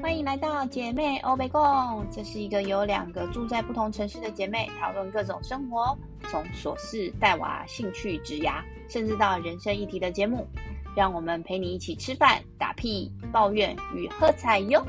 欢迎来到姐妹欧贝共，这是一个由两个住在不同城市的姐妹讨论各种生活，从琐事、带娃、兴趣、职牙，甚至到人生议题的节目，让我们陪你一起吃饭、打屁、抱怨与喝彩哟。